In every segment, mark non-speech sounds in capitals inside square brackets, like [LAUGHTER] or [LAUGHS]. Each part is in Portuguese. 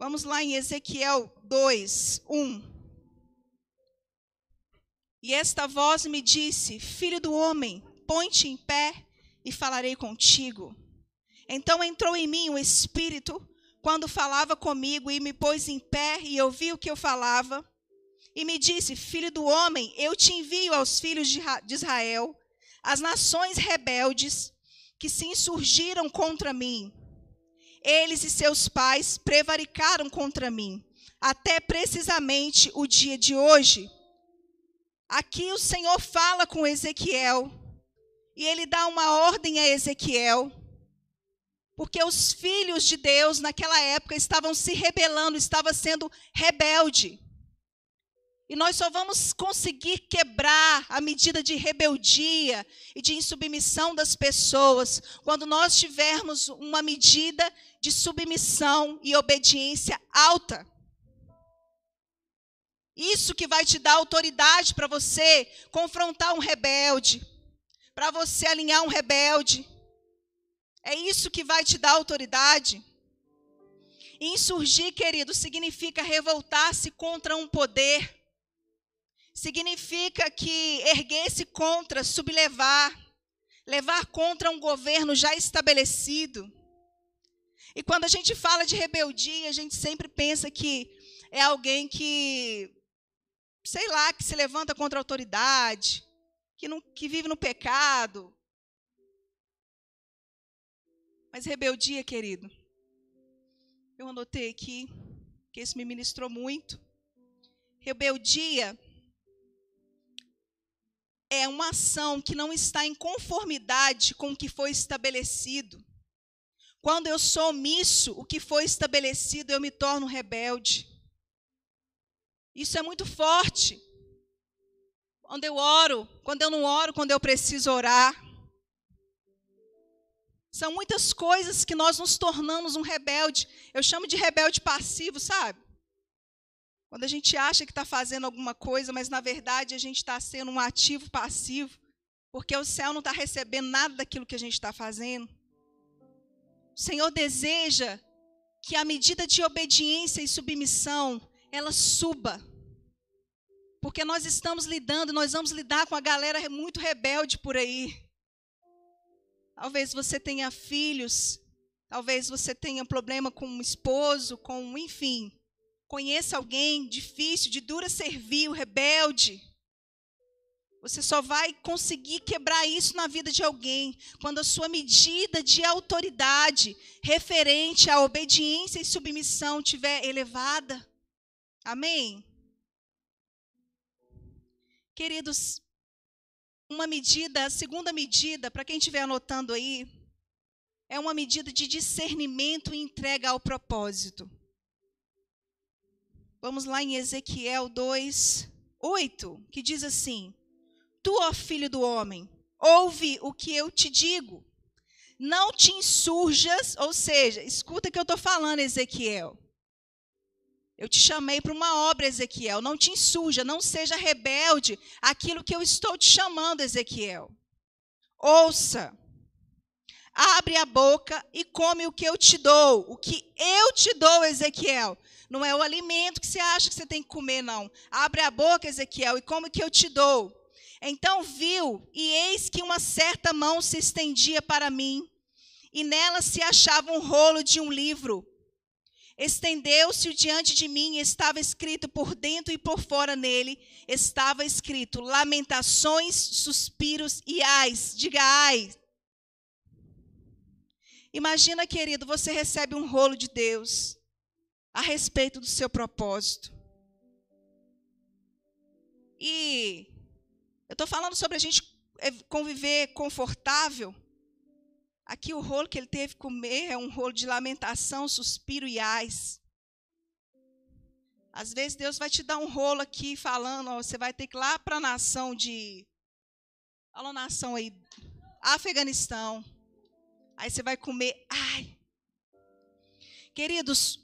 Vamos lá em Ezequiel 2, 1. E esta voz me disse: Filho do homem, põe-te em pé e falarei contigo. Então entrou em mim o Espírito quando falava comigo e me pôs em pé e ouvi o que eu falava. E me disse: Filho do homem, eu te envio aos filhos de Israel, as nações rebeldes que se insurgiram contra mim. Eles e seus pais prevaricaram contra mim, até precisamente o dia de hoje. Aqui o Senhor fala com Ezequiel, e ele dá uma ordem a Ezequiel, porque os filhos de Deus naquela época estavam se rebelando, estavam sendo rebelde. E nós só vamos conseguir quebrar a medida de rebeldia e de insubmissão das pessoas quando nós tivermos uma medida de submissão e obediência alta. Isso que vai te dar autoridade para você confrontar um rebelde, para você alinhar um rebelde. É isso que vai te dar autoridade. Insurgir, querido, significa revoltar-se contra um poder significa que erguer-se contra, sublevar, levar contra um governo já estabelecido. E quando a gente fala de rebeldia, a gente sempre pensa que é alguém que, sei lá, que se levanta contra a autoridade, que, não, que vive no pecado. Mas rebeldia, querido, eu anotei aqui, que isso me ministrou muito. Rebeldia é uma ação que não está em conformidade com o que foi estabelecido. Quando eu sou omisso, o que foi estabelecido, eu me torno rebelde. Isso é muito forte. Quando eu oro, quando eu não oro, quando eu preciso orar. São muitas coisas que nós nos tornamos um rebelde. Eu chamo de rebelde passivo, sabe? Quando a gente acha que está fazendo alguma coisa, mas na verdade a gente está sendo um ativo passivo, porque o céu não está recebendo nada daquilo que a gente está fazendo. O Senhor deseja que a medida de obediência e submissão ela suba. Porque nós estamos lidando, nós vamos lidar com a galera muito rebelde por aí. Talvez você tenha filhos, talvez você tenha problema com um esposo, com, enfim, Conheça alguém difícil, de dura servil, rebelde. Você só vai conseguir quebrar isso na vida de alguém quando a sua medida de autoridade referente à obediência e submissão estiver elevada. Amém? Queridos, uma medida, a segunda medida, para quem estiver anotando aí, é uma medida de discernimento e entrega ao propósito. Vamos lá em Ezequiel 2, 8, que diz assim: Tu, ó filho do homem, ouve o que eu te digo. Não te insurjas, ou seja, escuta o que eu estou falando, Ezequiel. Eu te chamei para uma obra, Ezequiel. Não te insurja, não seja rebelde aquilo que eu estou te chamando, Ezequiel. Ouça, abre a boca e come o que eu te dou. O que eu te dou, Ezequiel, não é o alimento que você acha que você tem que comer, não. Abre a boca, Ezequiel, e come o que eu te dou. Então viu, e eis que uma certa mão se estendia para mim, e nela se achava um rolo de um livro. Estendeu-se diante de mim, e estava escrito por dentro e por fora nele, estava escrito lamentações, suspiros e ais. Diga ai. Imagina, querido, você recebe um rolo de Deus a respeito do seu propósito. E eu estou falando sobre a gente é, conviver confortável. Aqui o rolo que ele teve que comer é um rolo de lamentação, suspiro e ais. Às vezes Deus vai te dar um rolo aqui falando, ó, você vai ter que ir lá para a nação de. Fala nação aí, Afeganistão. Aí você vai comer. Ai. Queridos,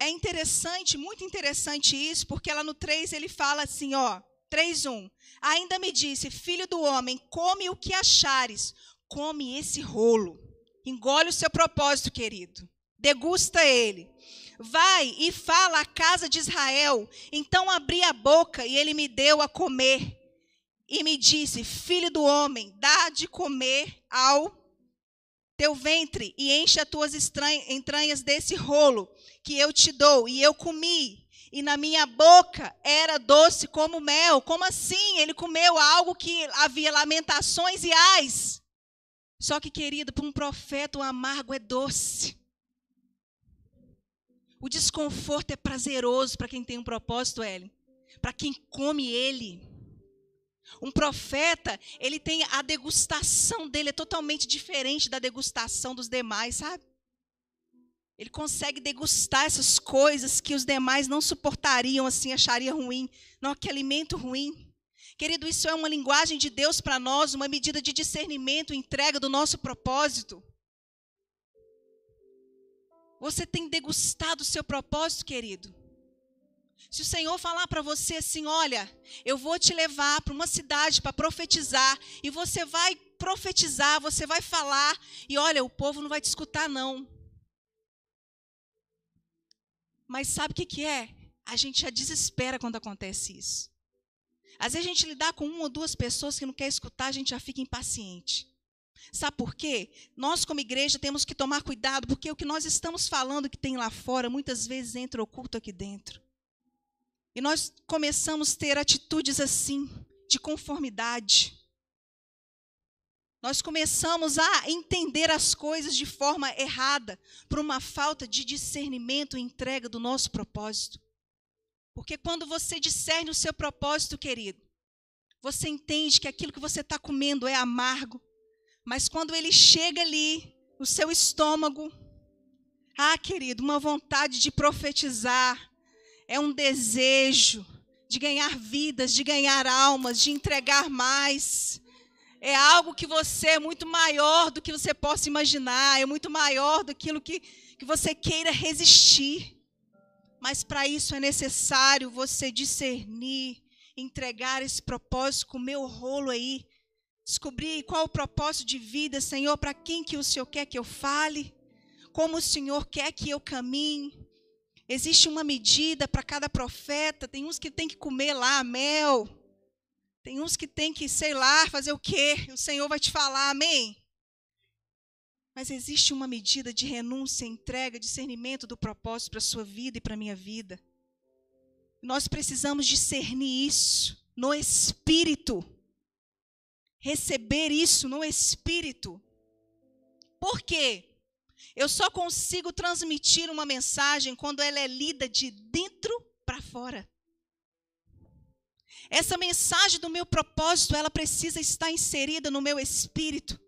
é interessante, muito interessante isso, porque lá no 3 ele fala assim, ó, 3:1. Ainda me disse: "Filho do homem, come o que achares, come esse rolo. Engole o seu propósito, querido. Degusta ele. Vai e fala à casa de Israel. Então abri a boca e ele me deu a comer. E me disse: Filho do homem, dá de comer ao teu ventre e enche as tuas entranhas desse rolo que eu te dou. E eu comi, e na minha boca era doce como mel. Como assim? Ele comeu algo que havia lamentações e ais. Só que, querido, para um profeta o amargo é doce. O desconforto é prazeroso para quem tem um propósito, Ellen. Para quem come ele. Um profeta, ele tem a degustação dele é totalmente diferente da degustação dos demais, sabe? Ele consegue degustar essas coisas que os demais não suportariam assim, achariam ruim. Não, que alimento ruim. Querido, isso é uma linguagem de Deus para nós, uma medida de discernimento, entrega do nosso propósito. Você tem degustado o seu propósito, querido? Se o Senhor falar para você assim: olha, eu vou te levar para uma cidade para profetizar, e você vai profetizar, você vai falar, e olha, o povo não vai te escutar, não. Mas sabe o que, que é? A gente já desespera quando acontece isso. Às vezes a gente lidar com uma ou duas pessoas que não quer escutar, a gente já fica impaciente. Sabe por quê? Nós, como igreja, temos que tomar cuidado, porque o que nós estamos falando que tem lá fora, muitas vezes entra oculto aqui dentro. E nós começamos a ter atitudes assim, de conformidade. Nós começamos a entender as coisas de forma errada, por uma falta de discernimento e entrega do nosso propósito. Porque quando você discerne o seu propósito, querido, você entende que aquilo que você está comendo é amargo, mas quando ele chega ali no seu estômago, ah, querido, uma vontade de profetizar, é um desejo de ganhar vidas, de ganhar almas, de entregar mais. É algo que você é muito maior do que você possa imaginar, é muito maior do que, que você queira resistir. Mas para isso é necessário você discernir, entregar esse propósito com o meu rolo aí. Descobrir qual o propósito de vida, Senhor, para quem que o Senhor quer que eu fale, como o Senhor quer que eu caminhe. Existe uma medida para cada profeta, tem uns que tem que comer lá mel, tem uns que tem que, sei lá, fazer o quê? O Senhor vai te falar, amém? Mas existe uma medida de renúncia, entrega, discernimento do propósito para a sua vida e para a minha vida. Nós precisamos discernir isso no espírito. Receber isso no espírito. Por quê? Eu só consigo transmitir uma mensagem quando ela é lida de dentro para fora. Essa mensagem do meu propósito, ela precisa estar inserida no meu espírito.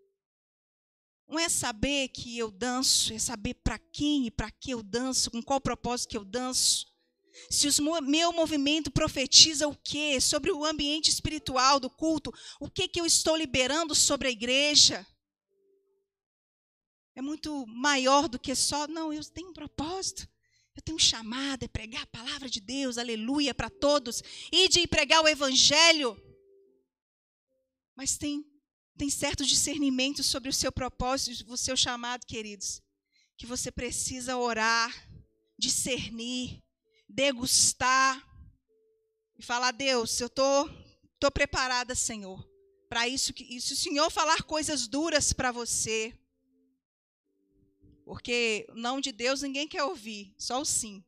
Não é saber que eu danço, é saber para quem e para que eu danço, com qual propósito que eu danço. Se o meu movimento profetiza o quê? Sobre o ambiente espiritual do culto, o que, que eu estou liberando sobre a igreja? É muito maior do que só, não, eu tenho um propósito. Eu tenho um chamado, é pregar a palavra de Deus, aleluia, para todos. E de pregar o evangelho. Mas tem tem certo discernimento sobre o seu propósito, o seu chamado, queridos, que você precisa orar, discernir, degustar e falar: Deus, eu tô, tô preparada, Senhor, para isso. Que, se o Senhor falar coisas duras para você, porque não de Deus ninguém quer ouvir, só o sim.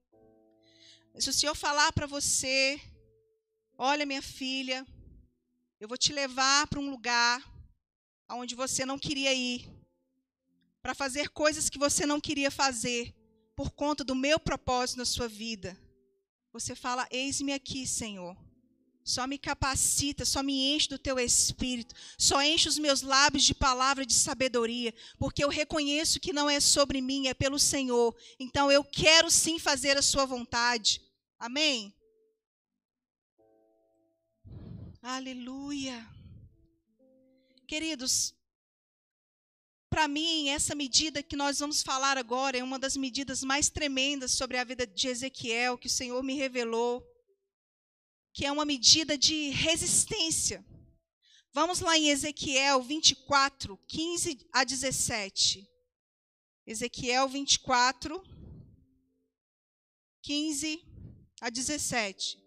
Se o Senhor falar para você, olha minha filha, eu vou te levar para um lugar aonde você não queria ir, para fazer coisas que você não queria fazer, por conta do meu propósito na sua vida. Você fala: Eis-me aqui, Senhor. Só me capacita, só me enche do teu espírito, só enche os meus lábios de palavra de sabedoria, porque eu reconheço que não é sobre mim, é pelo Senhor. Então eu quero sim fazer a sua vontade. Amém? Aleluia. Queridos, para mim, essa medida que nós vamos falar agora é uma das medidas mais tremendas sobre a vida de Ezequiel, que o Senhor me revelou, que é uma medida de resistência. Vamos lá em Ezequiel 24, 15 a 17. Ezequiel 24, 15 a 17.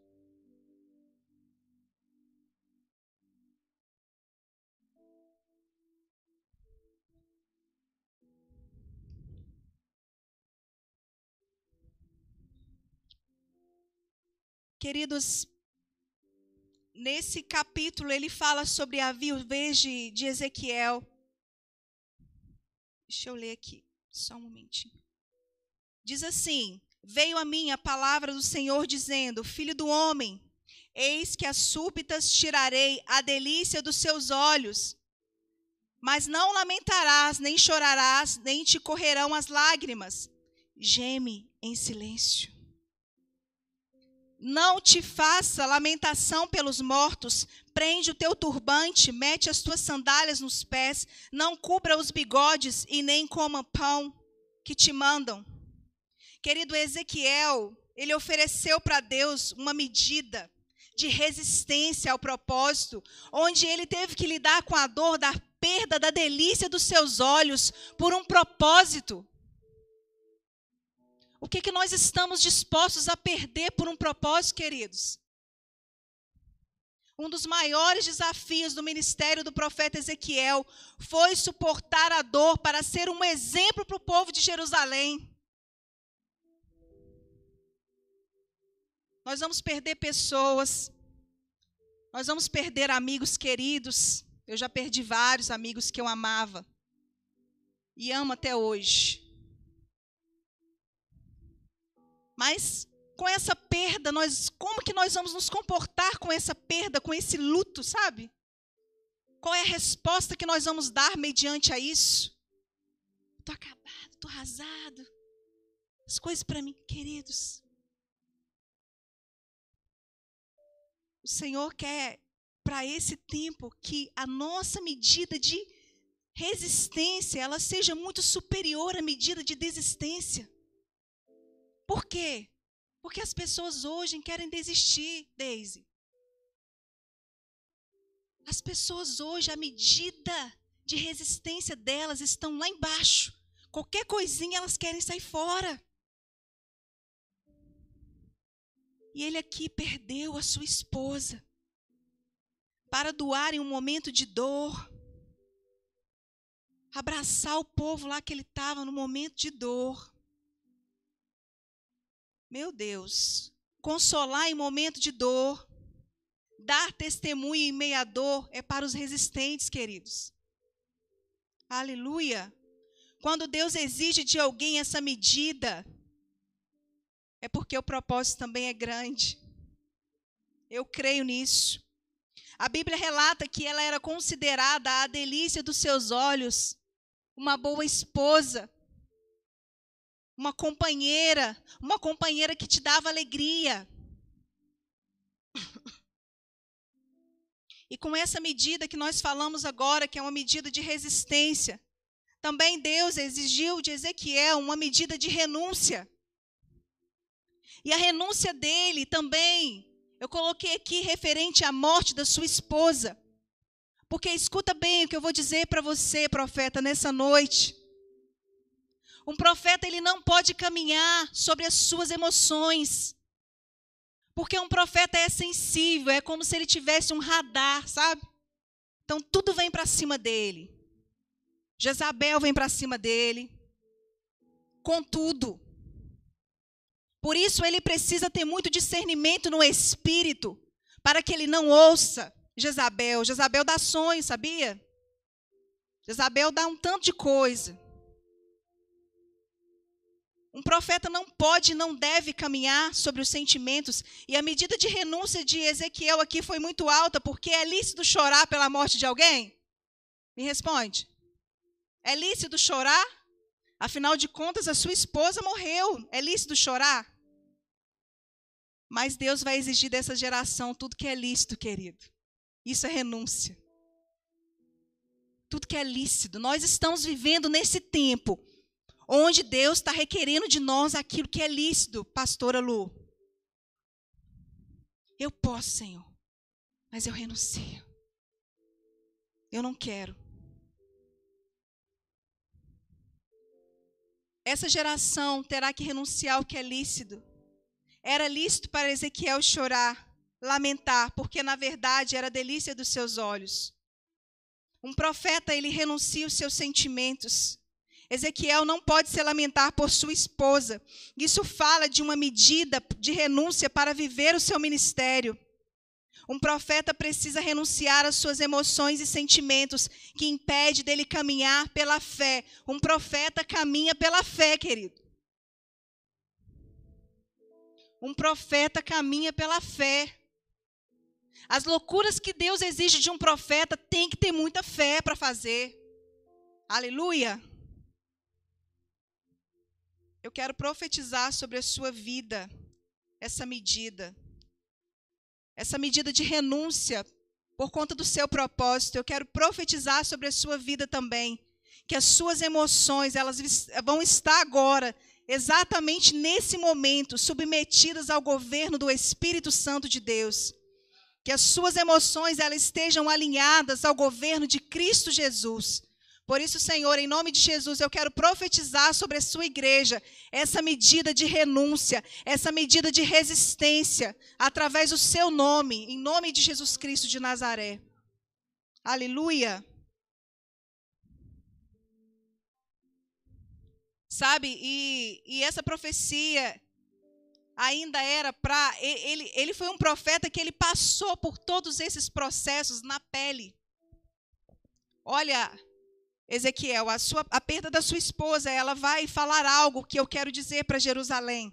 Queridos, nesse capítulo ele fala sobre a viuvez de, de Ezequiel. Deixa eu ler aqui, só um momentinho. Diz assim: Veio a mim a palavra do Senhor dizendo: Filho do homem, eis que as súbitas tirarei a delícia dos seus olhos, mas não lamentarás, nem chorarás, nem te correrão as lágrimas. Geme em silêncio. Não te faça lamentação pelos mortos, prende o teu turbante, mete as tuas sandálias nos pés, não cubra os bigodes e nem coma pão que te mandam. Querido Ezequiel, ele ofereceu para Deus uma medida de resistência ao propósito, onde ele teve que lidar com a dor da perda da delícia dos seus olhos por um propósito. O que, que nós estamos dispostos a perder por um propósito, queridos? Um dos maiores desafios do ministério do profeta Ezequiel foi suportar a dor para ser um exemplo para o povo de Jerusalém. Nós vamos perder pessoas, nós vamos perder amigos queridos. Eu já perdi vários amigos que eu amava e amo até hoje. Mas com essa perda, nós, como que nós vamos nos comportar com essa perda, com esse luto, sabe? Qual é a resposta que nós vamos dar mediante a isso? Estou acabado, estou arrasado. As coisas para mim, queridos. O Senhor quer para esse tempo que a nossa medida de resistência ela seja muito superior à medida de desistência. Por quê? Porque as pessoas hoje querem desistir, Daisy. As pessoas hoje, a medida de resistência delas estão lá embaixo. Qualquer coisinha elas querem sair fora. E ele aqui perdeu a sua esposa para doar em um momento de dor. Abraçar o povo lá que ele estava no momento de dor. Meu Deus, consolar em momento de dor, dar testemunho em meia dor é para os resistentes, queridos. Aleluia. Quando Deus exige de alguém essa medida, é porque o propósito também é grande. Eu creio nisso. A Bíblia relata que ela era considerada a delícia dos seus olhos, uma boa esposa uma companheira, uma companheira que te dava alegria. E com essa medida que nós falamos agora, que é uma medida de resistência, também Deus exigiu de Ezequiel uma medida de renúncia. E a renúncia dele também, eu coloquei aqui referente à morte da sua esposa. Porque escuta bem o que eu vou dizer para você, profeta, nessa noite. Um profeta ele não pode caminhar sobre as suas emoções. Porque um profeta é sensível, é como se ele tivesse um radar, sabe? Então tudo vem para cima dele. Jezabel vem para cima dele. Com tudo. Por isso ele precisa ter muito discernimento no espírito, para que ele não ouça Jezabel. Jezabel dá sonhos, sabia? Jezabel dá um tanto de coisa. Um profeta não pode, não deve caminhar sobre os sentimentos. E a medida de renúncia de Ezequiel aqui foi muito alta, porque é lícito chorar pela morte de alguém? Me responde. É lícito chorar? Afinal de contas, a sua esposa morreu. É lícito chorar? Mas Deus vai exigir dessa geração tudo que é lícito, querido. Isso é renúncia. Tudo que é lícito. Nós estamos vivendo nesse tempo onde Deus está requerendo de nós aquilo que é lícito, pastora Lu. Eu posso, Senhor, mas eu renuncio. Eu não quero. Essa geração terá que renunciar ao que é lícito, Era lícito para Ezequiel chorar, lamentar, porque na verdade era delícia dos seus olhos. Um profeta, ele renuncia os seus sentimentos. Ezequiel não pode se lamentar por sua esposa. Isso fala de uma medida de renúncia para viver o seu ministério. Um profeta precisa renunciar às suas emoções e sentimentos que impede dele caminhar pela fé. Um profeta caminha pela fé, querido. Um profeta caminha pela fé. As loucuras que Deus exige de um profeta tem que ter muita fé para fazer. Aleluia. Eu quero profetizar sobre a sua vida essa medida. Essa medida de renúncia por conta do seu propósito. Eu quero profetizar sobre a sua vida também, que as suas emoções, elas vão estar agora exatamente nesse momento submetidas ao governo do Espírito Santo de Deus que as suas emoções elas estejam alinhadas ao governo de Cristo Jesus. Por isso, Senhor, em nome de Jesus, eu quero profetizar sobre a sua igreja essa medida de renúncia, essa medida de resistência, através do seu nome, em nome de Jesus Cristo de Nazaré. Aleluia. Sabe, e, e essa profecia ainda era para. Ele, ele foi um profeta que ele passou por todos esses processos na pele. Olha, Ezequiel, a, sua, a perda da sua esposa, ela vai falar algo que eu quero dizer para Jerusalém.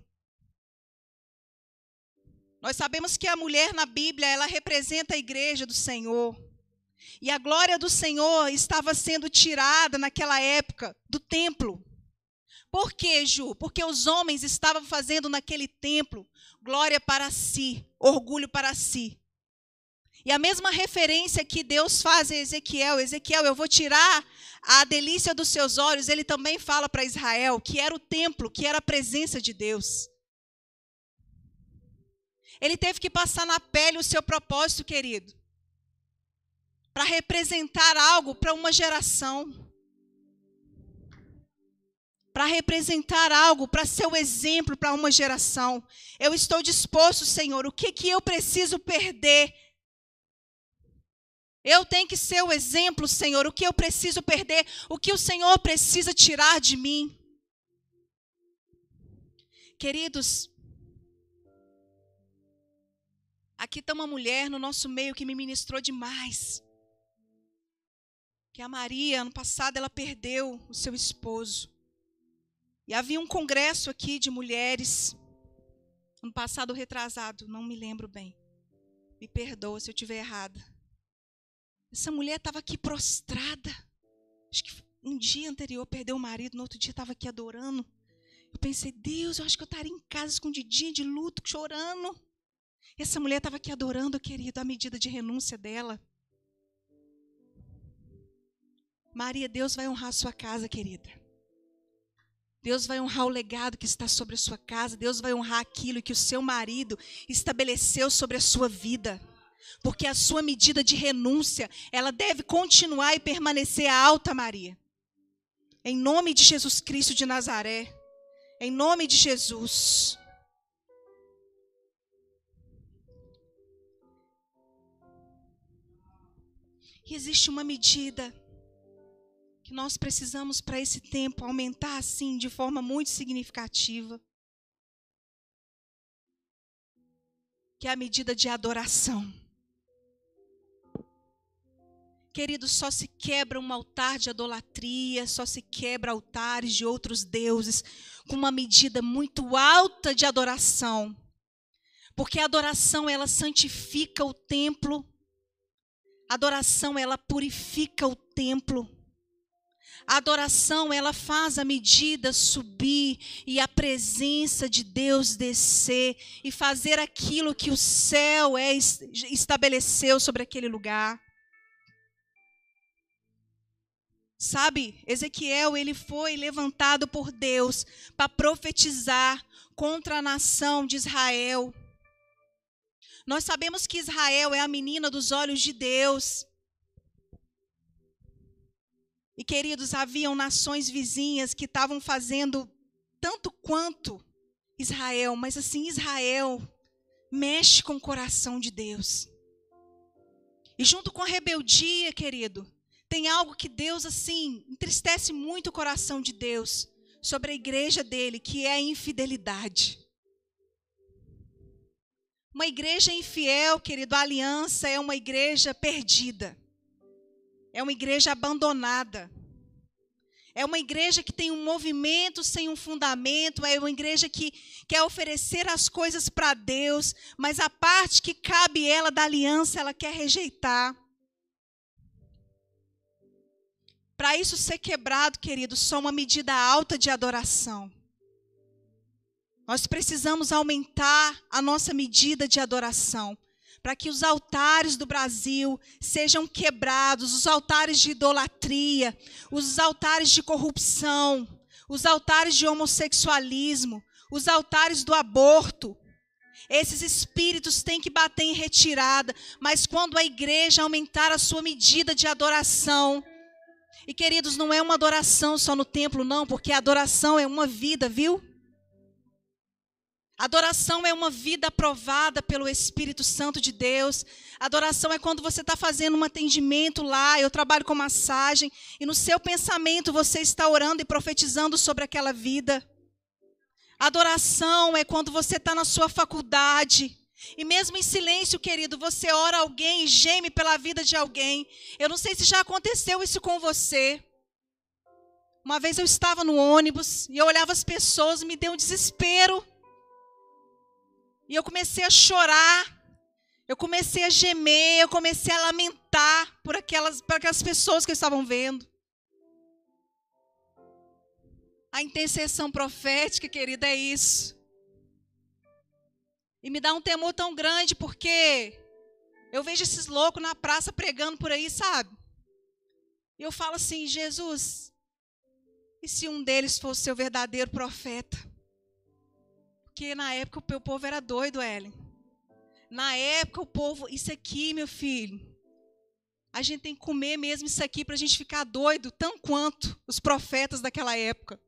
Nós sabemos que a mulher na Bíblia, ela representa a igreja do Senhor. E a glória do Senhor estava sendo tirada naquela época do templo. Por quê, Ju? Porque os homens estavam fazendo naquele templo glória para si, orgulho para si. E a mesma referência que Deus faz a Ezequiel, Ezequiel, eu vou tirar a delícia dos seus olhos, ele também fala para Israel que era o templo, que era a presença de Deus. Ele teve que passar na pele o seu propósito, querido, para representar algo para uma geração para representar algo, para ser o exemplo para uma geração. Eu estou disposto, Senhor, o que, que eu preciso perder? Eu tenho que ser o exemplo, Senhor, o que eu preciso perder, o que o Senhor precisa tirar de mim. Queridos, aqui está uma mulher no nosso meio que me ministrou demais. Que a Maria, ano passado, ela perdeu o seu esposo. E havia um congresso aqui de mulheres, ano passado retrasado, não me lembro bem. Me perdoa se eu estiver errada. Essa mulher estava aqui prostrada. Acho que um dia anterior perdeu o marido, no outro dia estava aqui adorando. Eu pensei, Deus, eu acho que eu estaria em casa escondidinha de luto, chorando. Essa mulher estava aqui adorando, querido, a medida de renúncia dela. Maria, Deus vai honrar a sua casa, querida. Deus vai honrar o legado que está sobre a sua casa. Deus vai honrar aquilo que o seu marido estabeleceu sobre a sua vida. Porque a sua medida de renúncia, ela deve continuar e permanecer alta, Maria. Em nome de Jesus Cristo de Nazaré. Em nome de Jesus. E existe uma medida que nós precisamos para esse tempo aumentar assim de forma muito significativa. Que é a medida de adoração. Queridos, só se quebra um altar de idolatria, só se quebra altares de outros deuses com uma medida muito alta de adoração. Porque a adoração ela santifica o templo. A adoração ela purifica o templo. A adoração, ela faz a medida subir e a presença de Deus descer e fazer aquilo que o céu é, estabeleceu sobre aquele lugar. Sabe, Ezequiel, ele foi levantado por Deus para profetizar contra a nação de Israel. Nós sabemos que Israel é a menina dos olhos de Deus. E queridos, haviam nações vizinhas que estavam fazendo tanto quanto Israel, mas assim, Israel mexe com o coração de Deus. E junto com a rebeldia, querido, tem algo que Deus, assim, entristece muito o coração de Deus sobre a igreja dele, que é a infidelidade. Uma igreja infiel, querido, a aliança é uma igreja perdida. É uma igreja abandonada. É uma igreja que tem um movimento sem um fundamento, é uma igreja que quer oferecer as coisas para Deus, mas a parte que cabe ela da aliança, ela quer rejeitar. Para isso ser quebrado, querido, só uma medida alta de adoração. Nós precisamos aumentar a nossa medida de adoração para que os altares do Brasil sejam quebrados, os altares de idolatria, os altares de corrupção, os altares de homossexualismo, os altares do aborto. Esses espíritos têm que bater em retirada, mas quando a igreja aumentar a sua medida de adoração, e queridos, não é uma adoração só no templo, não, porque a adoração é uma vida, viu? Adoração é uma vida aprovada pelo Espírito Santo de Deus. Adoração é quando você está fazendo um atendimento lá, eu trabalho com massagem, e no seu pensamento você está orando e profetizando sobre aquela vida. Adoração é quando você está na sua faculdade, e mesmo em silêncio, querido, você ora alguém e geme pela vida de alguém. Eu não sei se já aconteceu isso com você. Uma vez eu estava no ônibus e eu olhava as pessoas e me deu um desespero. E eu comecei a chorar, eu comecei a gemer, eu comecei a lamentar por aquelas, por aquelas pessoas que estavam vendo. A intercessão profética, querida, é isso. E me dá um temor tão grande porque eu vejo esses loucos na praça pregando por aí, sabe? E eu falo assim: Jesus, e se um deles fosse seu verdadeiro profeta? Porque na época o povo era doido, Ellen. Na época o povo, isso aqui, meu filho, a gente tem que comer mesmo isso aqui para a gente ficar doido, tão quanto os profetas daquela época.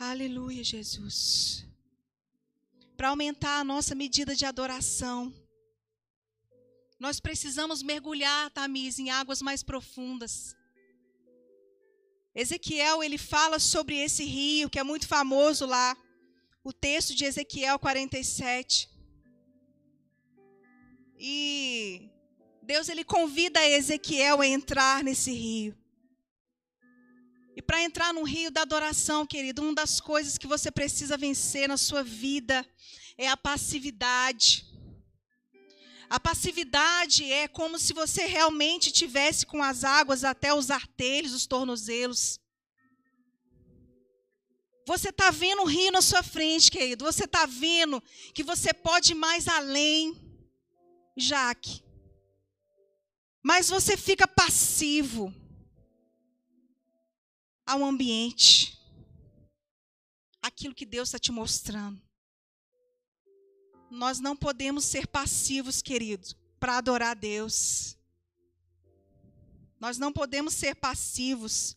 Aleluia, Jesus. Para aumentar a nossa medida de adoração, nós precisamos mergulhar, Tamis, em águas mais profundas. Ezequiel, ele fala sobre esse rio que é muito famoso lá. O texto de Ezequiel 47. E Deus ele convida Ezequiel a entrar nesse rio. E para entrar no rio da adoração, querido, uma das coisas que você precisa vencer na sua vida é a passividade. A passividade é como se você realmente tivesse com as águas até os artelhos, os tornozelos. Você está vendo o rio na sua frente, querido. Você está vendo que você pode ir mais além, Jaque. Mas você fica passivo ao ambiente, aquilo que Deus está te mostrando. Nós não podemos ser passivos, queridos, para adorar a Deus. Nós não podemos ser passivos.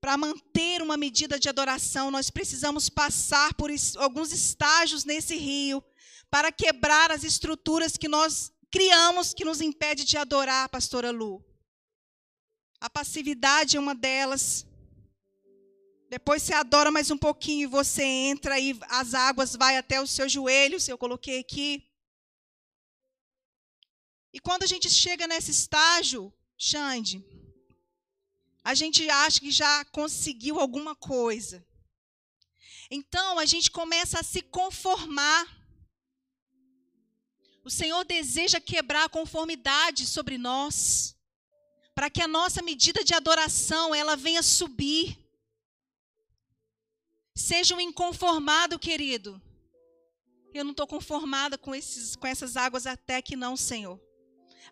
Para manter uma medida de adoração, nós precisamos passar por alguns estágios nesse rio para quebrar as estruturas que nós criamos que nos impede de adorar, pastora Lu. A passividade é uma delas. Depois você adora mais um pouquinho e você entra e as águas vai até os seus joelhos, eu coloquei aqui. E quando a gente chega nesse estágio, Xande, a gente acha que já conseguiu alguma coisa. Então a gente começa a se conformar. O Senhor deseja quebrar a conformidade sobre nós, para que a nossa medida de adoração ela venha subir. Seja um inconformado, querido. Eu não estou conformada com, esses, com essas águas até que não, Senhor.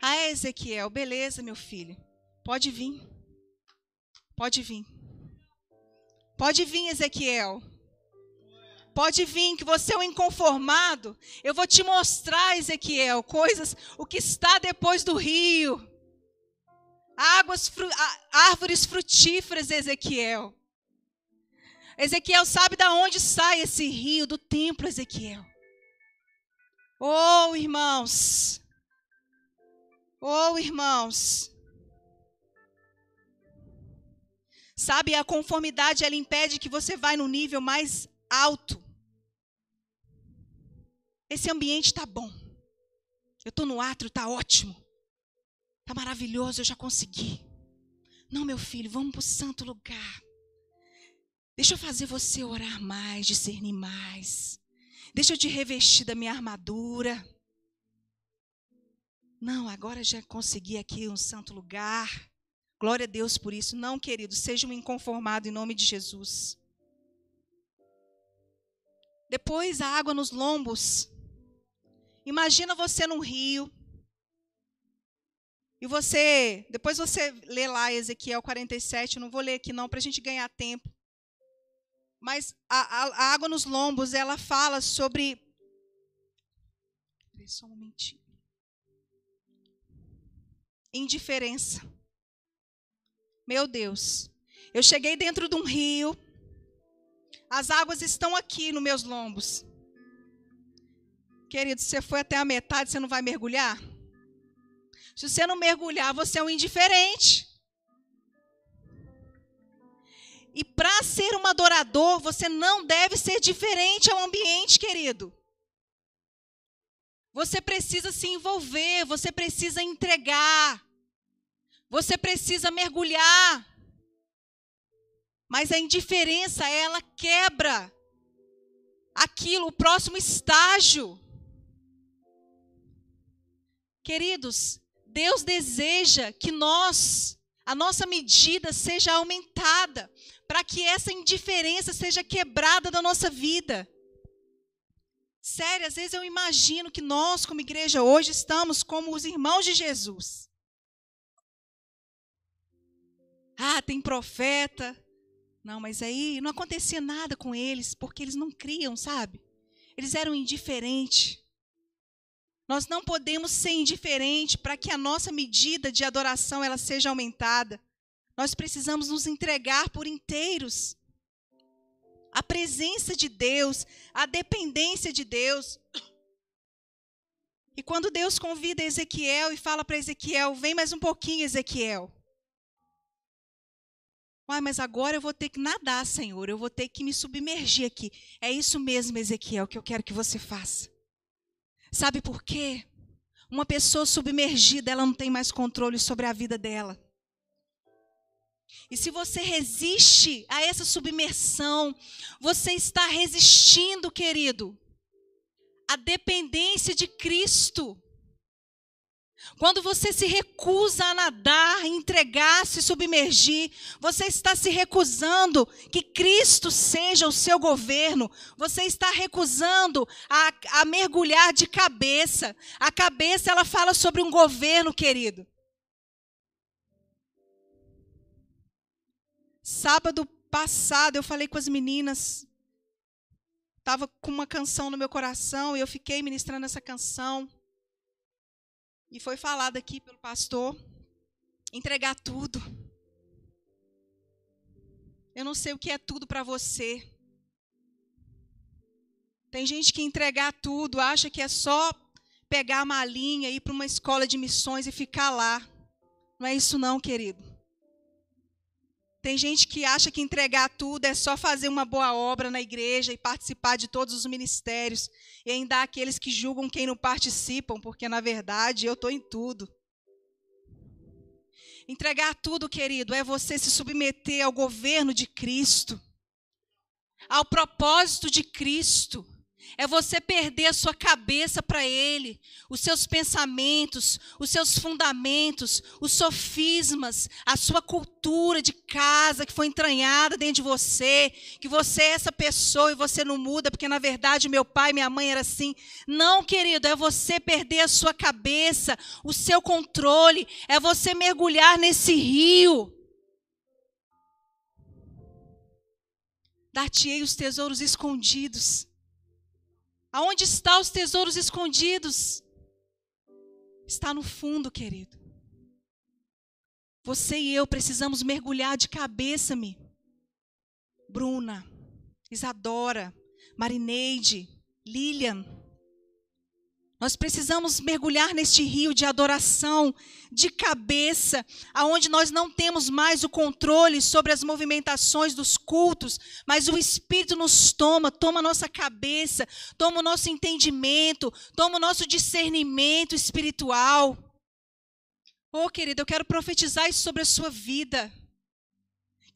Ah, Ezequiel, beleza, meu filho. Pode vir. Pode vir. Pode vir, Ezequiel. Pode vir, que você é um inconformado. Eu vou te mostrar, Ezequiel, coisas, o que está depois do rio. Águas, árvores frutíferas, Ezequiel. Ezequiel sabe da onde sai esse rio do templo, Ezequiel. Oh, irmãos. Oh, irmãos. Sabe, a conformidade ela impede que você vá no nível mais alto. Esse ambiente está bom. Eu estou no átrio, está ótimo. Está maravilhoso, eu já consegui. Não, meu filho, vamos para o santo lugar. Deixa eu fazer você orar mais, discernir mais. Deixa eu te revestir da minha armadura. Não, agora já consegui aqui um santo lugar. Glória a Deus por isso. Não, querido, seja um inconformado em nome de Jesus. Depois a água nos lombos. Imagina você num rio. E você, depois você lê lá Ezequiel 47, não vou ler aqui não, para a gente ganhar tempo. Mas a, a, a, água nos lombos, ela fala sobre. Só um momentinho. Indiferença. Meu Deus. Eu cheguei dentro de um rio. As águas estão aqui nos meus lombos. Querido, você foi até a metade, você não vai mergulhar? Se você não mergulhar, você é um indiferente. E para ser um adorador, você não deve ser diferente ao ambiente, querido. Você precisa se envolver, você precisa entregar, você precisa mergulhar. Mas a indiferença, ela quebra aquilo, o próximo estágio. Queridos, Deus deseja que nós, a nossa medida seja aumentada, para que essa indiferença seja quebrada da nossa vida. Sério, às vezes eu imagino que nós, como igreja, hoje estamos como os irmãos de Jesus. Ah, tem profeta. Não, mas aí não acontecia nada com eles, porque eles não criam, sabe? Eles eram indiferentes. Nós não podemos ser indiferentes para que a nossa medida de adoração ela seja aumentada. Nós precisamos nos entregar por inteiros. A presença de Deus, a dependência de Deus. E quando Deus convida Ezequiel e fala para Ezequiel: vem mais um pouquinho, Ezequiel. Uai, mas agora eu vou ter que nadar, Senhor, eu vou ter que me submergir aqui. É isso mesmo, Ezequiel, que eu quero que você faça. Sabe por quê? Uma pessoa submergida, ela não tem mais controle sobre a vida dela. E se você resiste a essa submersão, você está resistindo, querido, à dependência de Cristo. Quando você se recusa a nadar, entregar, se submergir, você está se recusando que Cristo seja o seu governo. Você está recusando a, a mergulhar de cabeça. A cabeça, ela fala sobre um governo, querido. Sábado passado, eu falei com as meninas. Estava com uma canção no meu coração e eu fiquei ministrando essa canção. E foi falado aqui pelo pastor entregar tudo. Eu não sei o que é tudo para você. Tem gente que entregar tudo, acha que é só pegar a malinha, ir para uma escola de missões e ficar lá. Não é isso não, querido. Tem gente que acha que entregar tudo é só fazer uma boa obra na igreja e participar de todos os ministérios. E ainda há aqueles que julgam quem não participam, porque na verdade eu estou em tudo. Entregar tudo, querido, é você se submeter ao governo de Cristo, ao propósito de Cristo. É você perder a sua cabeça para Ele, os seus pensamentos, os seus fundamentos, os sofismas, a sua cultura de casa que foi entranhada dentro de você, que você é essa pessoa e você não muda, porque na verdade meu pai e minha mãe era assim. Não, querido, é você perder a sua cabeça, o seu controle, é você mergulhar nesse rio. Dar-te-ei os tesouros escondidos Aonde estão os tesouros escondidos? Está no fundo, querido. Você e eu precisamos mergulhar de cabeça, me. Bruna, Isadora, Marineide, Lilian. Nós precisamos mergulhar neste rio de adoração, de cabeça, aonde nós não temos mais o controle sobre as movimentações dos cultos, mas o Espírito nos toma, toma nossa cabeça, toma o nosso entendimento, toma o nosso discernimento espiritual. Oh, querido, eu quero profetizar isso sobre a sua vida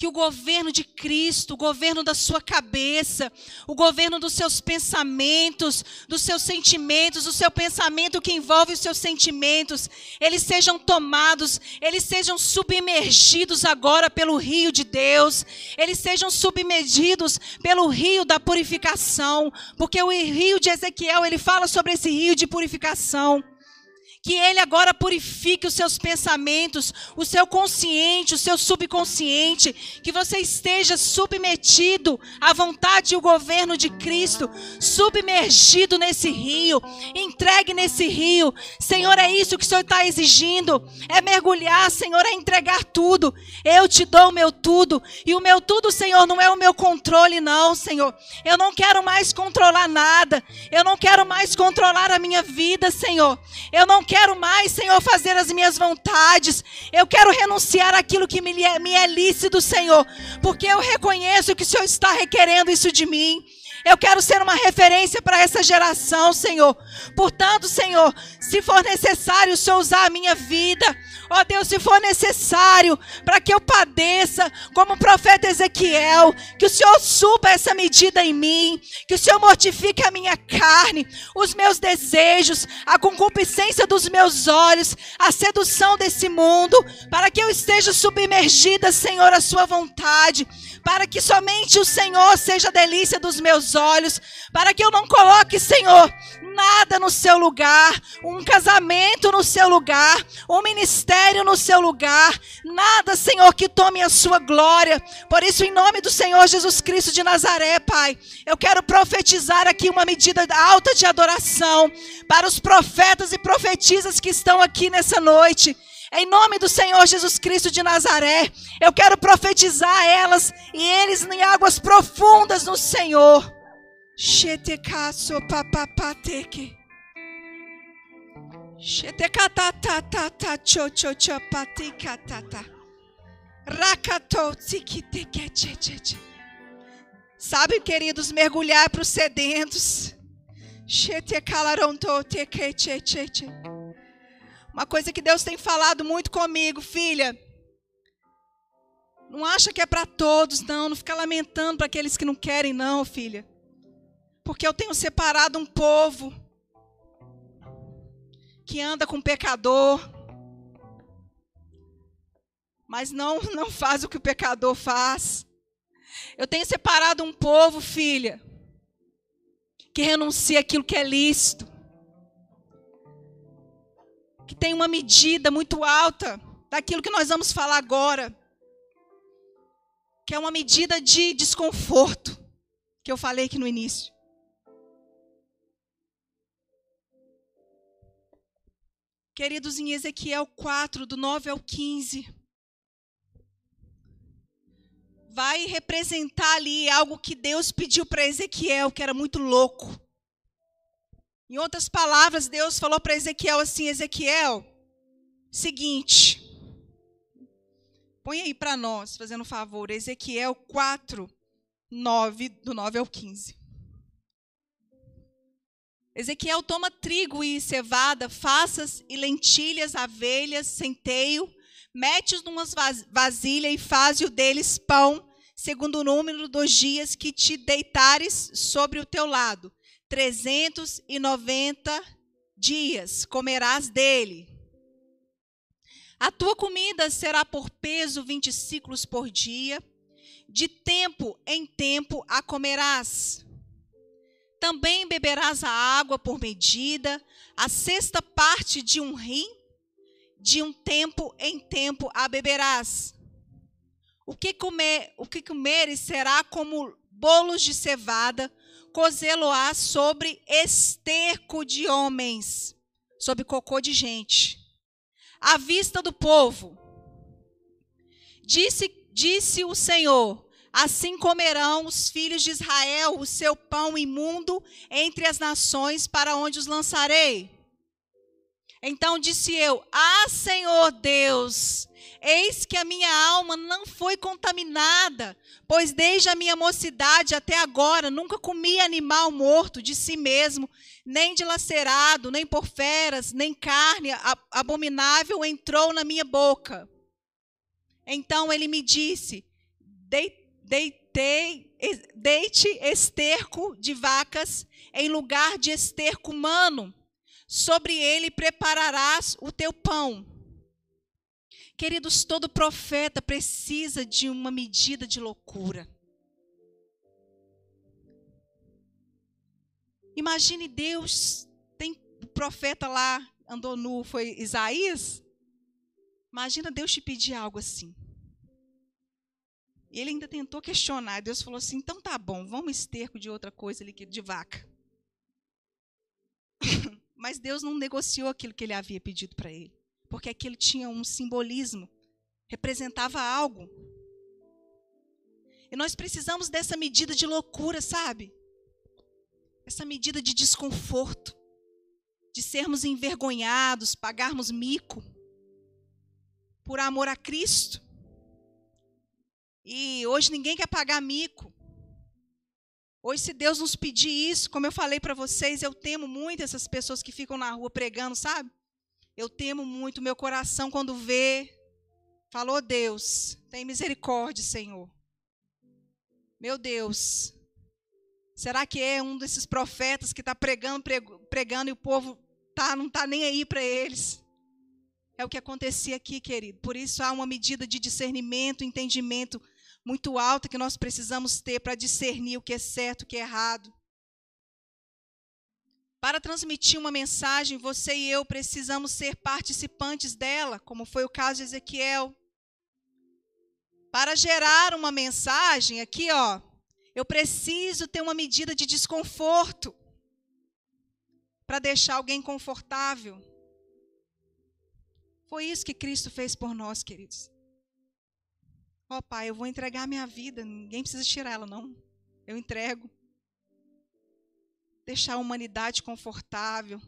que o governo de Cristo, o governo da sua cabeça, o governo dos seus pensamentos, dos seus sentimentos, o seu pensamento que envolve os seus sentimentos, eles sejam tomados, eles sejam submergidos agora pelo rio de Deus, eles sejam submergidos pelo rio da purificação, porque o rio de Ezequiel, ele fala sobre esse rio de purificação. Que Ele agora purifique os seus pensamentos, o seu consciente, o seu subconsciente. Que você esteja submetido à vontade e ao governo de Cristo, submergido nesse rio, entregue nesse rio. Senhor, é isso que o Senhor está exigindo: é mergulhar, Senhor, é entregar tudo. Eu te dou o meu tudo, e o meu tudo, Senhor, não é o meu controle, não, Senhor. Eu não quero mais controlar nada, eu não quero mais controlar a minha vida, Senhor. Eu não quero mais, Senhor, fazer as minhas vontades. Eu quero renunciar àquilo que me é, me é lícito, Senhor, porque eu reconheço que o Senhor está requerendo isso de mim. Eu quero ser uma referência para essa geração, Senhor. Portanto, Senhor, se for necessário o Senhor usar a minha vida, ó Deus, se for necessário para que eu padeça como o profeta Ezequiel, que o Senhor suba essa medida em mim, que o Senhor mortifique a minha carne, os meus desejos, a concupiscência dos meus olhos, a sedução desse mundo, para que eu esteja submergida, Senhor, à sua vontade para que somente o Senhor seja a delícia dos meus olhos, para que eu não coloque, Senhor, nada no seu lugar, um casamento no seu lugar, um ministério no seu lugar, nada, Senhor, que tome a sua glória. Por isso, em nome do Senhor Jesus Cristo de Nazaré, Pai, eu quero profetizar aqui uma medida alta de adoração para os profetas e profetisas que estão aqui nessa noite. Em nome do Senhor Jesus Cristo de Nazaré, eu quero profetizar elas e eles em águas profundas no Senhor. Shetekaso papapateke. Shetekatatatata chochochopatikatata. Rakato tsikitekechecheche. Sabe, queridos, mergulhar para os sedentos. Shetekalaronto tekechecheche. Uma coisa que Deus tem falado muito comigo, filha. Não acha que é para todos, não. Não fica lamentando para aqueles que não querem, não, filha. Porque eu tenho separado um povo que anda com pecador, mas não, não faz o que o pecador faz. Eu tenho separado um povo, filha, que renuncia aquilo que é lícito que tem uma medida muito alta daquilo que nós vamos falar agora, que é uma medida de desconforto, que eu falei aqui no início. Queridos, em Ezequiel 4, do 9 ao 15, vai representar ali algo que Deus pediu para Ezequiel, que era muito louco. Em outras palavras, Deus falou para Ezequiel assim: Ezequiel, seguinte. Põe aí para nós, fazendo favor, Ezequiel 4, 9, do 9 ao 15. Ezequiel toma trigo e cevada, faças e lentilhas, avelhas, centeio, mete-os numa vasilha e faz-o deles pão, segundo o número dos dias que te deitares sobre o teu lado 390 dias comerás dele. A tua comida será por peso 20 ciclos por dia, de tempo em tempo a comerás. Também beberás a água por medida, a sexta parte de um rim, de um tempo em tempo a beberás. O que comer, o que comeres será como bolos de cevada, cozê-lo-á sobre esterco de homens, sobre cocô de gente, à vista do povo. Disse, disse o Senhor: Assim comerão os filhos de Israel o seu pão imundo entre as nações para onde os lançarei. Então disse eu: Ah, Senhor Deus, eis que a minha alma não foi contaminada, pois desde a minha mocidade até agora nunca comi animal morto de si mesmo, nem dilacerado, nem por feras, nem carne abominável entrou na minha boca. Então ele me disse: Deitei, deite esterco de vacas em lugar de esterco humano, sobre ele prepararás o teu pão. Queridos, todo profeta precisa de uma medida de loucura. Imagine Deus, tem profeta lá, andou nu, foi Isaías. Imagina Deus te pedir algo assim. E ele ainda tentou questionar. Deus falou assim: então tá bom, vamos esterco de outra coisa ali, de vaca. [LAUGHS] Mas Deus não negociou aquilo que ele havia pedido para ele. Porque aquilo tinha um simbolismo, representava algo. E nós precisamos dessa medida de loucura, sabe? essa medida de desconforto, de sermos envergonhados, pagarmos mico por amor a Cristo. E hoje ninguém quer pagar mico. Hoje, se Deus nos pedir isso, como eu falei para vocês, eu temo muito essas pessoas que ficam na rua pregando, sabe? Eu temo muito meu coração quando vê. Falou Deus, tem misericórdia, Senhor. Meu Deus, Será que é um desses profetas que está pregando, pregando e o povo tá, não está nem aí para eles? É o que acontecia aqui, querido. Por isso há uma medida de discernimento, entendimento muito alta que nós precisamos ter para discernir o que é certo, o que é errado. Para transmitir uma mensagem, você e eu precisamos ser participantes dela, como foi o caso de Ezequiel. Para gerar uma mensagem, aqui, ó, eu preciso ter uma medida de desconforto para deixar alguém confortável. Foi isso que Cristo fez por nós, queridos. Ó oh, Pai, eu vou entregar minha vida, ninguém precisa tirar ela, não. Eu entrego. Deixar a humanidade confortável.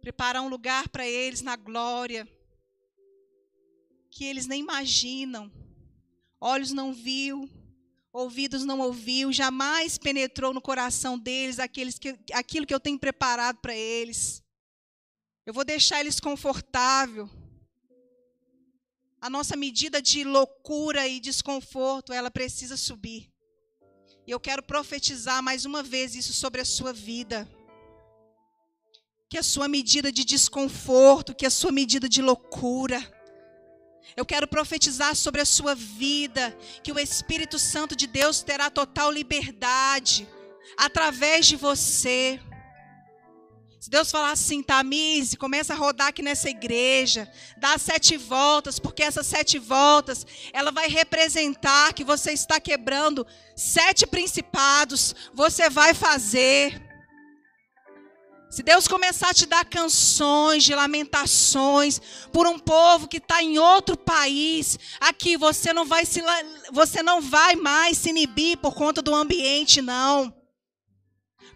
Preparar um lugar para eles na glória. Que eles nem imaginam. Olhos não viu, ouvidos não ouviu, jamais penetrou no coração deles aqueles que, aquilo que eu tenho preparado para eles. Eu vou deixar eles confortável. A nossa medida de loucura e desconforto, ela precisa subir. E eu quero profetizar mais uma vez isso sobre a sua vida. Que a sua medida de desconforto, que a sua medida de loucura, eu quero profetizar sobre a sua vida que o Espírito Santo de Deus terá total liberdade através de você. Se Deus falar assim, Tamise, começa a rodar aqui nessa igreja, dá sete voltas, porque essas sete voltas, ela vai representar que você está quebrando sete principados, você vai fazer. Se Deus começar a te dar canções de lamentações por um povo que está em outro país, aqui você não vai se, você não vai mais se inibir por conta do ambiente, não.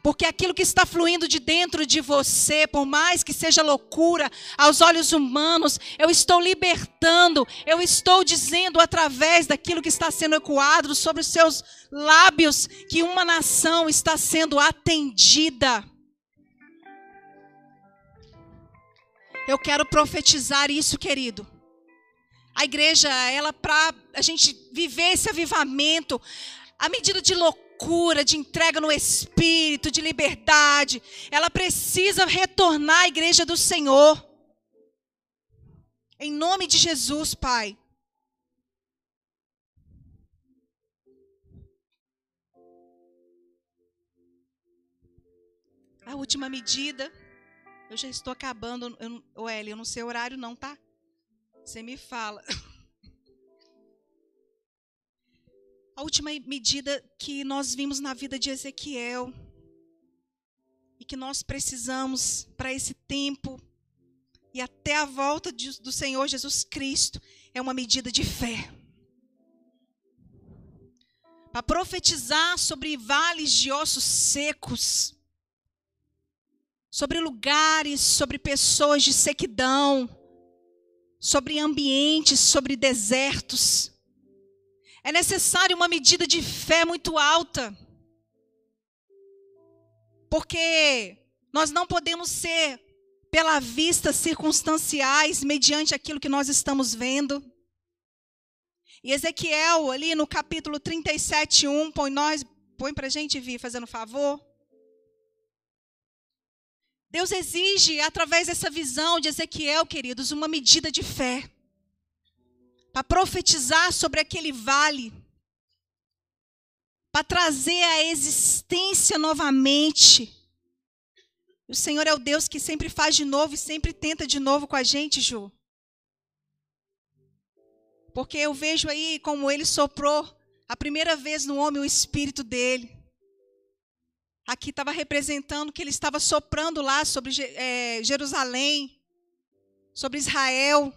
Porque aquilo que está fluindo de dentro de você, por mais que seja loucura aos olhos humanos, eu estou libertando, eu estou dizendo através daquilo que está sendo ecoado sobre os seus lábios que uma nação está sendo atendida. Eu quero profetizar isso, querido. A igreja, ela para a gente viver esse avivamento, a medida de loucura, de entrega no espírito, de liberdade, ela precisa retornar à igreja do Senhor. Em nome de Jesus, Pai. A última medida eu já estou acabando. Eu, Eli, eu não sei o horário, não, tá? Você me fala. [LAUGHS] A última medida que nós vimos na vida de Ezequiel e que nós precisamos para esse tempo e até a volta de, do Senhor Jesus Cristo é uma medida de fé. para profetizar sobre vales de ossos secos, sobre lugares, sobre pessoas de sequidão, sobre ambientes, sobre desertos. É necessário uma medida de fé muito alta. Porque nós não podemos ser pela vista circunstanciais mediante aquilo que nós estamos vendo. E Ezequiel, ali no capítulo 37, 1, põe nós, põe para a gente vir fazendo favor. Deus exige, através dessa visão de Ezequiel, queridos, uma medida de fé. Para profetizar sobre aquele vale. Para trazer a existência novamente. O Senhor é o Deus que sempre faz de novo e sempre tenta de novo com a gente, Ju. Porque eu vejo aí como ele soprou a primeira vez no homem o espírito dele aqui estava representando que ele estava soprando lá sobre é, Jerusalém, sobre Israel.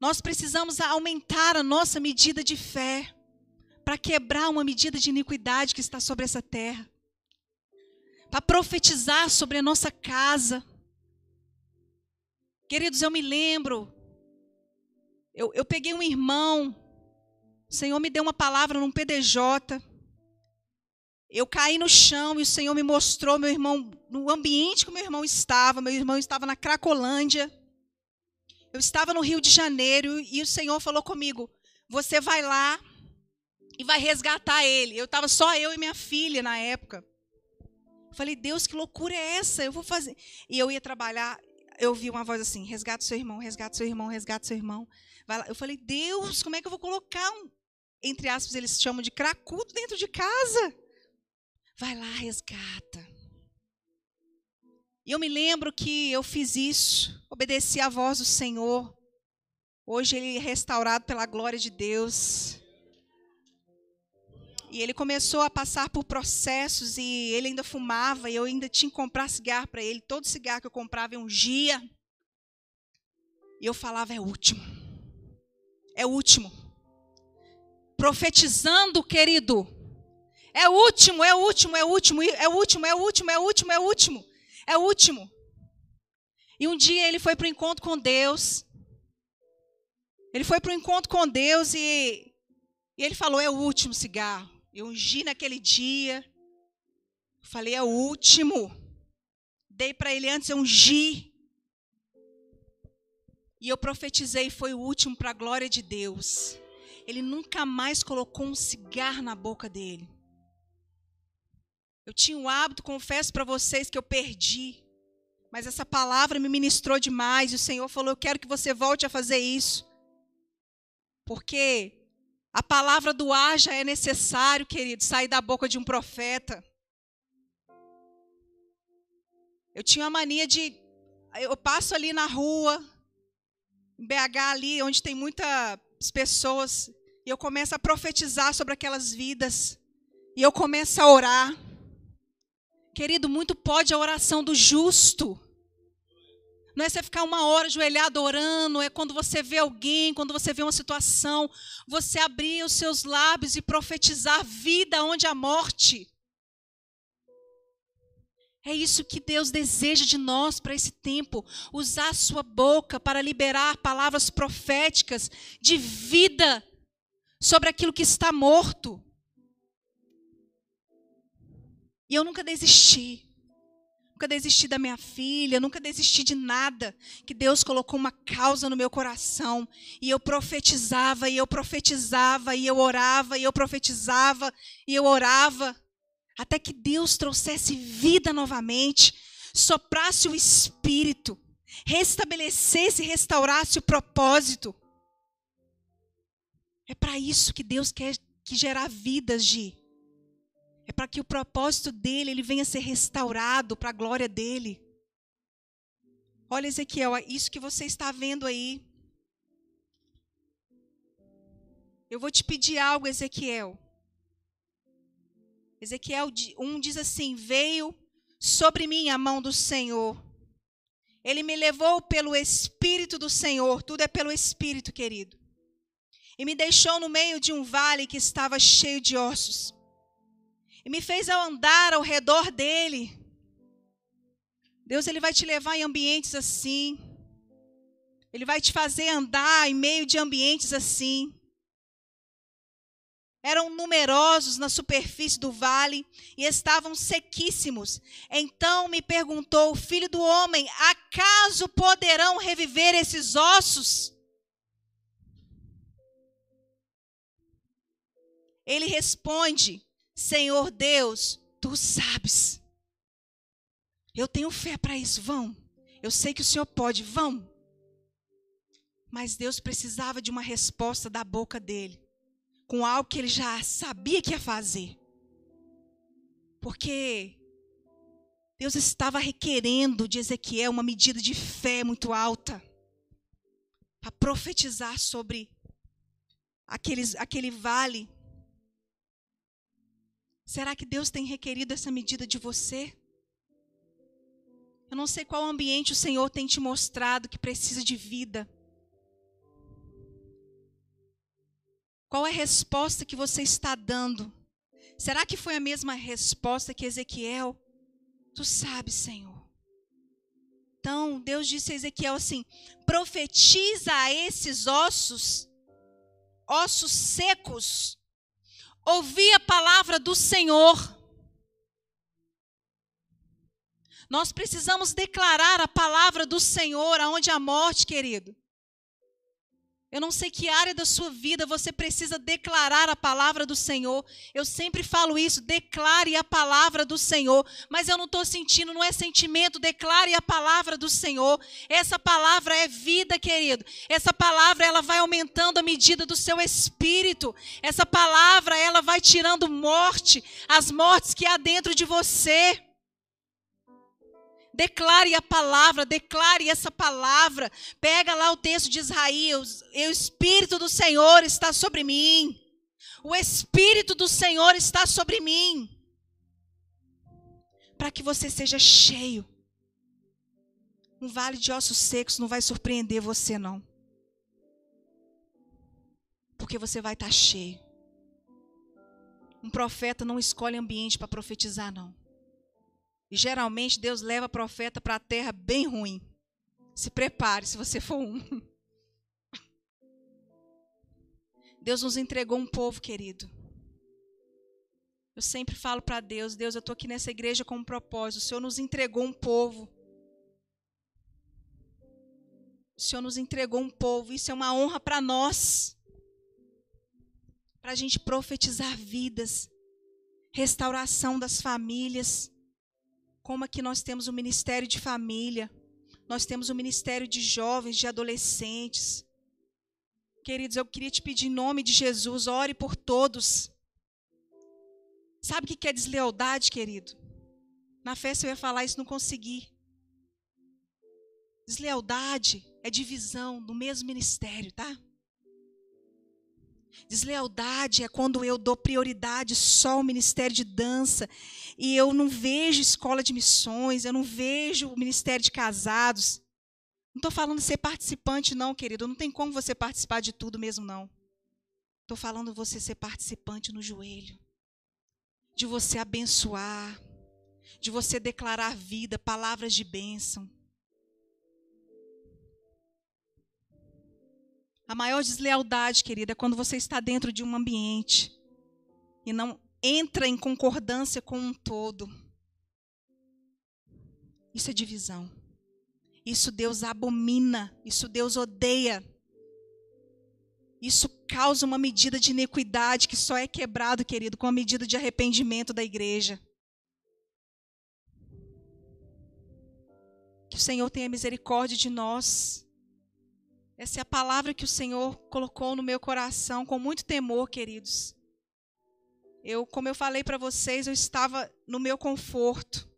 Nós precisamos aumentar a nossa medida de fé para quebrar uma medida de iniquidade que está sobre essa terra, para profetizar sobre a nossa casa. Queridos, eu me lembro, eu, eu peguei um irmão, o Senhor me deu uma palavra num PDJ. Eu caí no chão e o Senhor me mostrou meu irmão no ambiente que meu irmão estava. Meu irmão estava na Cracolândia. Eu estava no Rio de Janeiro e o Senhor falou comigo: "Você vai lá e vai resgatar ele". Eu estava só eu e minha filha na época. Falei: "Deus, que loucura é essa? Eu vou fazer". E eu ia trabalhar, eu vi uma voz assim: "Resgata seu irmão, resgata seu irmão, resgata seu irmão". Eu falei: "Deus, como é que eu vou colocar um entre aspas eles chamam de cracudo dentro de casa?" Vai lá, resgata. E eu me lembro que eu fiz isso, obedeci à voz do Senhor. Hoje ele é restaurado pela glória de Deus. E ele começou a passar por processos e ele ainda fumava e eu ainda tinha que comprar cigarro para ele. Todo cigarro que eu comprava eu ungia. E eu falava, é o último. É o último. Profetizando, querido, é último, é o último, é o último, é o último, é o último, é o último, é o último. É o último. E um dia ele foi para o encontro com Deus. Ele foi para o encontro com Deus e, e ele falou: é o último cigarro. Eu ungi naquele dia. Falei: é o último. Dei para ele antes, eu ungi. E eu profetizei, foi o último para a glória de Deus. Ele nunca mais colocou um cigarro na boca dele. Eu tinha um hábito, confesso para vocês que eu perdi. Mas essa palavra me ministrou demais. E o Senhor falou: Eu quero que você volte a fazer isso. Porque a palavra do haja é necessário, querido, sair da boca de um profeta. Eu tinha uma mania de. Eu passo ali na rua, em BH, ali, onde tem muitas pessoas, e eu começo a profetizar sobre aquelas vidas. E eu começo a orar. Querido, muito pode a oração do justo. Não é você ficar uma hora ajoelhado orando, é quando você vê alguém, quando você vê uma situação, você abrir os seus lábios e profetizar vida onde há morte. É isso que Deus deseja de nós para esse tempo. Usar a sua boca para liberar palavras proféticas de vida sobre aquilo que está morto. E eu nunca desisti. Nunca desisti da minha filha, nunca desisti de nada. Que Deus colocou uma causa no meu coração. E eu profetizava, e eu profetizava, e eu orava, e eu profetizava, e eu orava. Até que Deus trouxesse vida novamente, soprasse o espírito, restabelecesse e restaurasse o propósito. É para isso que Deus quer que gerar vidas, de é para que o propósito dele ele venha ser restaurado para a glória dele. Olha, Ezequiel, é isso que você está vendo aí. Eu vou te pedir algo, Ezequiel. Ezequiel 1 diz assim: Veio sobre mim a mão do Senhor. Ele me levou pelo Espírito do Senhor. Tudo é pelo Espírito, querido. e me deixou no meio de um vale que estava cheio de ossos. E me fez andar ao redor dele. Deus ele vai te levar em ambientes assim. Ele vai te fazer andar em meio de ambientes assim. Eram numerosos na superfície do vale e estavam sequíssimos. Então me perguntou: Filho do homem, acaso poderão reviver esses ossos? Ele responde: Senhor Deus, tu sabes. Eu tenho fé para isso, vão. Eu sei que o Senhor pode, vão. Mas Deus precisava de uma resposta da boca dele, com algo que ele já sabia que ia fazer. Porque Deus estava requerendo de Ezequiel uma medida de fé muito alta para profetizar sobre aqueles, aquele vale Será que Deus tem requerido essa medida de você? Eu não sei qual ambiente o Senhor tem te mostrado que precisa de vida. Qual é a resposta que você está dando? Será que foi a mesma resposta que Ezequiel? Tu sabes, Senhor. Então, Deus disse a Ezequiel assim: profetiza a esses ossos, ossos secos, ouvir a palavra do Senhor. Nós precisamos declarar a palavra do Senhor aonde a morte, querido. Eu não sei que área da sua vida você precisa declarar a palavra do Senhor. Eu sempre falo isso, declare a palavra do Senhor. Mas eu não estou sentindo, não é sentimento, declare a palavra do Senhor. Essa palavra é vida, querido. Essa palavra, ela vai aumentando a medida do seu espírito. Essa palavra, ela vai tirando morte, as mortes que há dentro de você. Declare a palavra, declare essa palavra. Pega lá o texto de Israel. O Espírito do Senhor está sobre mim. O Espírito do Senhor está sobre mim. Para que você seja cheio. Um vale de ossos secos não vai surpreender você, não. Porque você vai estar cheio. Um profeta não escolhe ambiente para profetizar, não. E geralmente Deus leva profeta para a terra bem ruim. Se prepare se você for um. [LAUGHS] Deus nos entregou um povo querido. Eu sempre falo para Deus: Deus, eu estou aqui nessa igreja com um propósito. O Senhor nos entregou um povo. O Senhor nos entregou um povo. Isso é uma honra para nós. Para a gente profetizar vidas, restauração das famílias como aqui nós temos o ministério de família, nós temos o ministério de jovens, de adolescentes. Queridos, eu queria te pedir em nome de Jesus, ore por todos. Sabe o que é deslealdade, querido? Na festa eu ia falar isso, não consegui. Deslealdade é divisão no mesmo ministério, tá? Deslealdade é quando eu dou prioridade só ao ministério de dança e eu não vejo escola de missões, eu não vejo o ministério de casados. Não estou falando de ser participante, não, querido. Não tem como você participar de tudo mesmo, não. Estou falando você ser participante no joelho, de você abençoar, de você declarar vida, palavras de bênção. A maior deslealdade, querida, é quando você está dentro de um ambiente e não entra em concordância com um todo. Isso é divisão. Isso Deus abomina, isso Deus odeia. Isso causa uma medida de iniquidade que só é quebrado, querido, com a medida de arrependimento da igreja. Que o Senhor tenha misericórdia de nós. Essa é a palavra que o Senhor colocou no meu coração com muito temor, queridos. Eu, como eu falei para vocês, eu estava no meu conforto.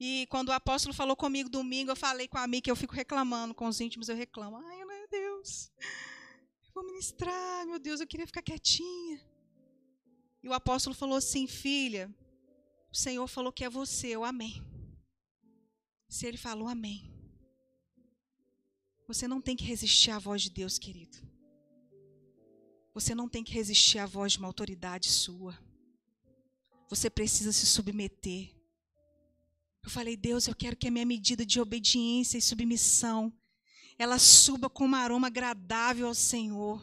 E quando o apóstolo falou comigo domingo, eu falei com a amiga que eu fico reclamando com os íntimos, eu reclamo. Ai, meu Deus, eu vou ministrar, meu Deus, eu queria ficar quietinha. E o apóstolo falou assim, filha, o Senhor falou que é você, eu amém. Se ele falou, amém. Você não tem que resistir à voz de Deus, querido. Você não tem que resistir à voz de uma autoridade sua. Você precisa se submeter. Eu falei, Deus, eu quero que a minha medida de obediência e submissão ela suba com um aroma agradável ao Senhor.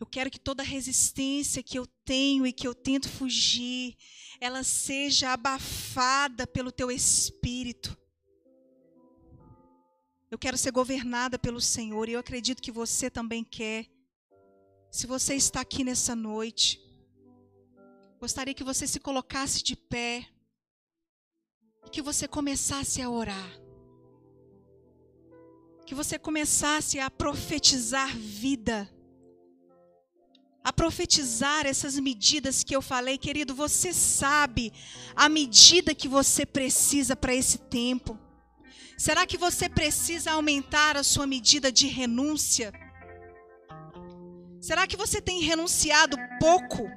Eu quero que toda resistência que eu tenho e que eu tento fugir, ela seja abafada pelo teu espírito. Eu quero ser governada pelo Senhor e eu acredito que você também quer. Se você está aqui nessa noite, gostaria que você se colocasse de pé e que você começasse a orar. Que você começasse a profetizar vida a profetizar essas medidas que eu falei, querido, você sabe a medida que você precisa para esse tempo. Será que você precisa aumentar a sua medida de renúncia? Será que você tem renunciado pouco?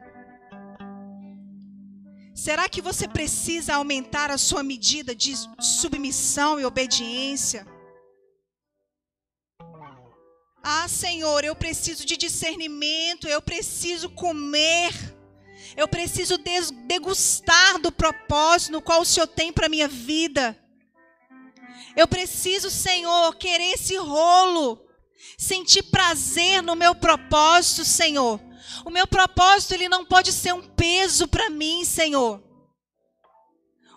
Será que você precisa aumentar a sua medida de submissão e obediência? Ah, Senhor, eu preciso de discernimento, eu preciso comer, eu preciso degustar do propósito no qual o Senhor tem para minha vida. Eu preciso, Senhor, querer esse rolo, sentir prazer no meu propósito, Senhor. O meu propósito ele não pode ser um peso para mim, Senhor.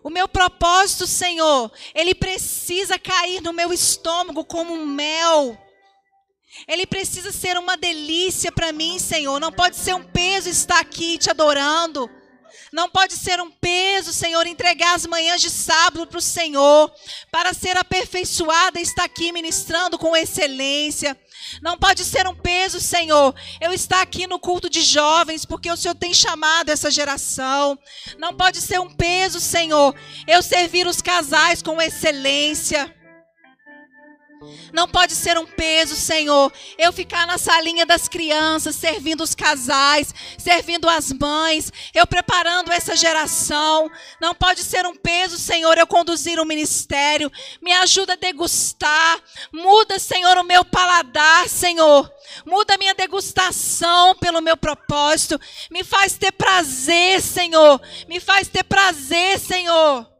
O meu propósito, Senhor, ele precisa cair no meu estômago como um mel. Ele precisa ser uma delícia para mim, Senhor. Não pode ser um peso estar aqui te adorando. Não pode ser um peso, Senhor, entregar as manhãs de sábado para o Senhor, para ser aperfeiçoada e estar aqui ministrando com excelência. Não pode ser um peso, Senhor, eu estar aqui no culto de jovens, porque o Senhor tem chamado essa geração. Não pode ser um peso, Senhor, eu servir os casais com excelência. Não pode ser um peso, Senhor, eu ficar na salinha das crianças, servindo os casais, servindo as mães, eu preparando essa geração. Não pode ser um peso, Senhor, eu conduzir um ministério. Me ajuda a degustar. Muda, Senhor, o meu paladar, Senhor. Muda a minha degustação pelo meu propósito. Me faz ter prazer, Senhor. Me faz ter prazer, Senhor